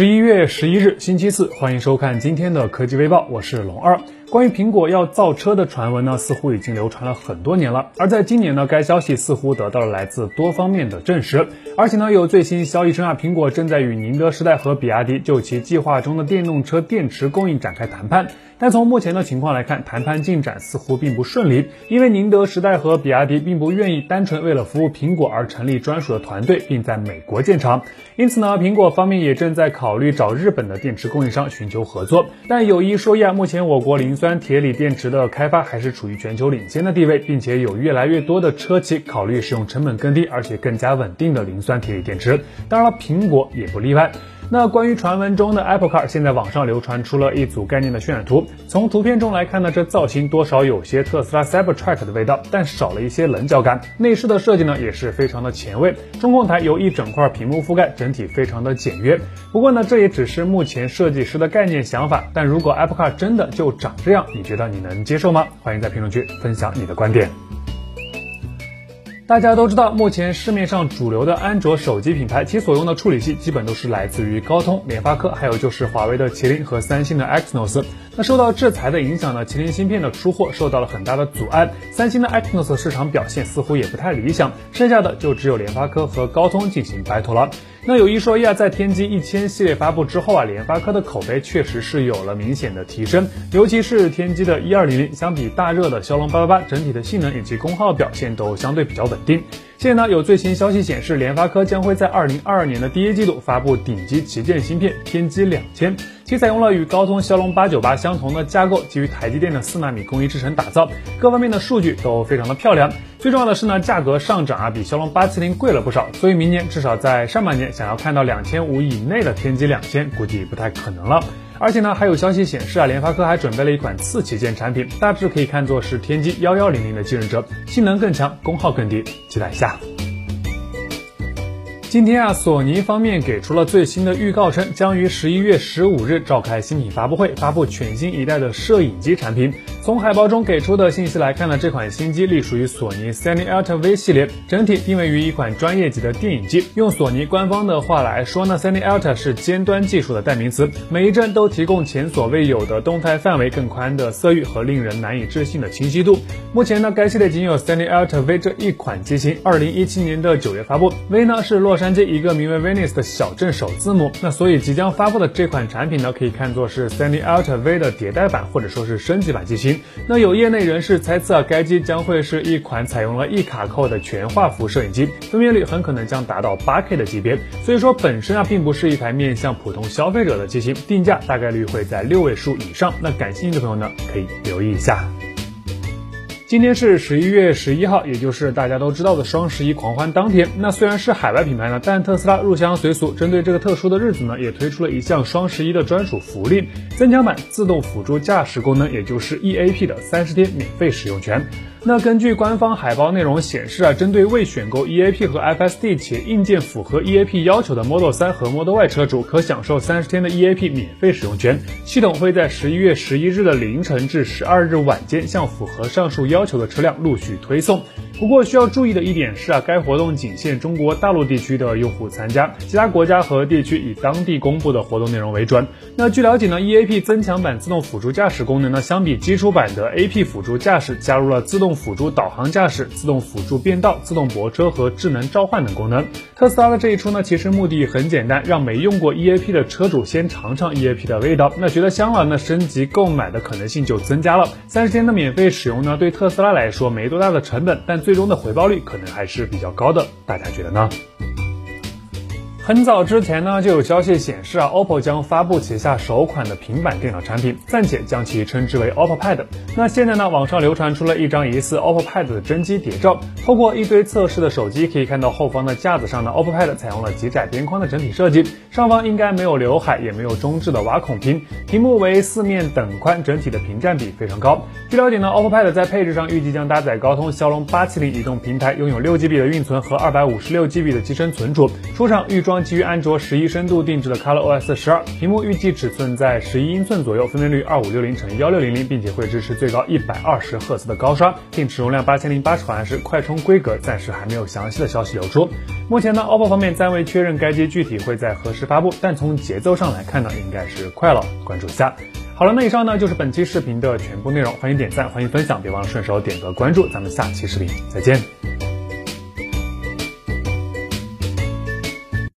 十一月十一日，星期四，欢迎收看今天的科技微报，我是龙二。关于苹果要造车的传闻呢，似乎已经流传了很多年了。而在今年呢，该消息似乎得到了来自多方面的证实。而且呢，有最新消息称啊，苹果正在与宁德时代和比亚迪就其计划中的电动车电池供应展开谈判。但从目前的情况来看，谈判进展似乎并不顺利，因为宁德时代和比亚迪并不愿意单纯为了服务苹果而成立专属的团队，并在美国建厂。因此呢，苹果方面也正在考虑找日本的电池供应商寻求合作。但有一说一啊，目前我国磷酸铁锂电池的开发还是处于全球领先的地位，并且有越来越多的车企考虑使用成本更低而且更加稳定的磷酸铁锂电池。当然了，苹果也不例外。那关于传闻中的 Apple Car，现在网上流传出了一组概念的渲染图。从图片中来看呢，这造型多少有些特斯拉 Cybertruck 的味道，但少了一些棱角感。内饰的设计呢，也是非常的前卫。中控台由一整块屏幕覆盖，整体非常的简约。不过呢，这也只是目前设计师的概念想法。但如果 Apple Car 真的就长这样，你觉得你能接受吗？欢迎在评论区分享你的观点。大家都知道，目前市面上主流的安卓手机品牌，其所用的处理器基本都是来自于高通、联发科，还有就是华为的麒麟和三星的 Exynos。那受到制裁的影响呢，麒麟芯片的出货受到了很大的阻碍，三星的 Exynos 市场表现似乎也不太理想，剩下的就只有联发科和高通进行 battle 了。那有一说一啊，在天玑一千系列发布之后啊，联发科的口碑确实是有了明显的提升，尤其是天玑的一二零零，相比大热的骁龙八八八，整体的性能以及功耗表现都相对比较稳定。现在呢，有最新消息显示，联发科将会在二零二二年的第一季度发布顶级旗舰芯片天玑两千，其采用了与高通骁龙八九八相同的架构，基于台积电的四纳米工艺制成打造，各方面的数据都非常的漂亮。最重要的是呢，价格上涨啊，比骁龙八七零贵了不少，所以明年至少在上半年想要看到两千五以内的天玑两千，估计不太可能了。而且呢，还有消息显示啊，联发科还准备了一款次旗舰产品，大致可以看作是天玑幺幺零零的继任者，性能更强，功耗更低，期待一下。今天啊，索尼方面给出了最新的预告，称将于十一月十五日召开新品发布会，发布全新一代的摄影机产品。从海报中给出的信息来看呢，这款新机隶属于索尼 Sony Alta V 系列，整体定位于一款专业级的电影机。用索尼官方的话来说呢，Sony Alta 是尖端技术的代名词，每一帧都提供前所未有的动态范围、更宽的色域和令人难以置信的清晰度。目前呢，该系列仅有 Sony Alta V 这一款机型，二零一七年的九月发布。V 呢是洛杉矶一个名为 Venice 的小镇首字母，那所以即将发布的这款产品呢，可以看作是 Sony Alta V 的迭代版或者说是升级版机型。那有业内人士猜测啊，该机将会是一款采用了一卡扣的全画幅摄影机，分辨率很可能将达到八 K 的级别。所以说本身啊，并不是一台面向普通消费者的机型，定价大概率会在六位数以上。那感兴趣的朋友呢，可以留意一下。今天是十一月十一号，也就是大家都知道的双十一狂欢当天。那虽然是海外品牌呢，但特斯拉入乡随俗，针对这个特殊的日子呢，也推出了一项双十一的专属福利——增强版自动辅助驾驶功能，也就是 EAP 的三十天免费使用权。那根据官方海报内容显示啊，针对未选购 EAP 和 FSD 且硬件符合 EAP 要求的 Model 3和 Model Y 车主，可享受三十天的 EAP 免费使用权。系统会在十一月十一日的凌晨至十二日晚间，向符合上述要求的车辆陆续推送。不过需要注意的一点是啊，该活动仅限中国大陆地区的用户参加，其他国家和地区以当地公布的活动内容为准。那据了解呢，EAP 增强版自动辅助驾驶功能呢，相比基础版的 AP 辅助驾驶，加入了自动辅助导航驾驶、自动辅助变道、自动泊车和智能召唤等功能。特斯拉的这一出呢，其实目的很简单，让没用过 EAP 的车主先尝尝 EAP 的味道，那觉得香了，那升级购买的可能性就增加了。三十天的免费使用呢，对特斯拉来说没多大的成本，但最终的回报率可能还是比较高的，大家觉得呢？很早之前呢，就有消息显示啊，OPPO 将发布旗下首款的平板电脑产品，暂且将其称之为 OPPO Pad。那现在呢，网上流传出了一张疑似 OPPO Pad 的真机谍照。透过一堆测试的手机可以看到，后方的架子上的 OPPO Pad 采用了极窄边框的整体设计，上方应该没有刘海，也没有中置的挖孔屏，屏幕为四面等宽，整体的屏占比非常高。据了解呢，OPPO Pad 在配置上预计将搭载高通骁龙八七零移动平台，拥有六 GB 的运存和二百五十六 GB 的机身存储，出厂预装基于安卓十一深度定制的 ColorOS 十二，屏幕预计尺寸在十一英寸左右，分辨率二五六零乘幺六零零，并且会支持最高一百二十赫兹的高刷，电池容量八千零八十毫安时，快充规格暂时还没有详细的消息流出。目前呢，OPPO 方面暂未确认该机具体会在何时发布，但从节奏上来看呢，应该是快了，关注一下。好了，那以上呢就是本期视频的全部内容，欢迎点赞，欢迎分享，别忘了顺手点个关注，咱们下期视频再见。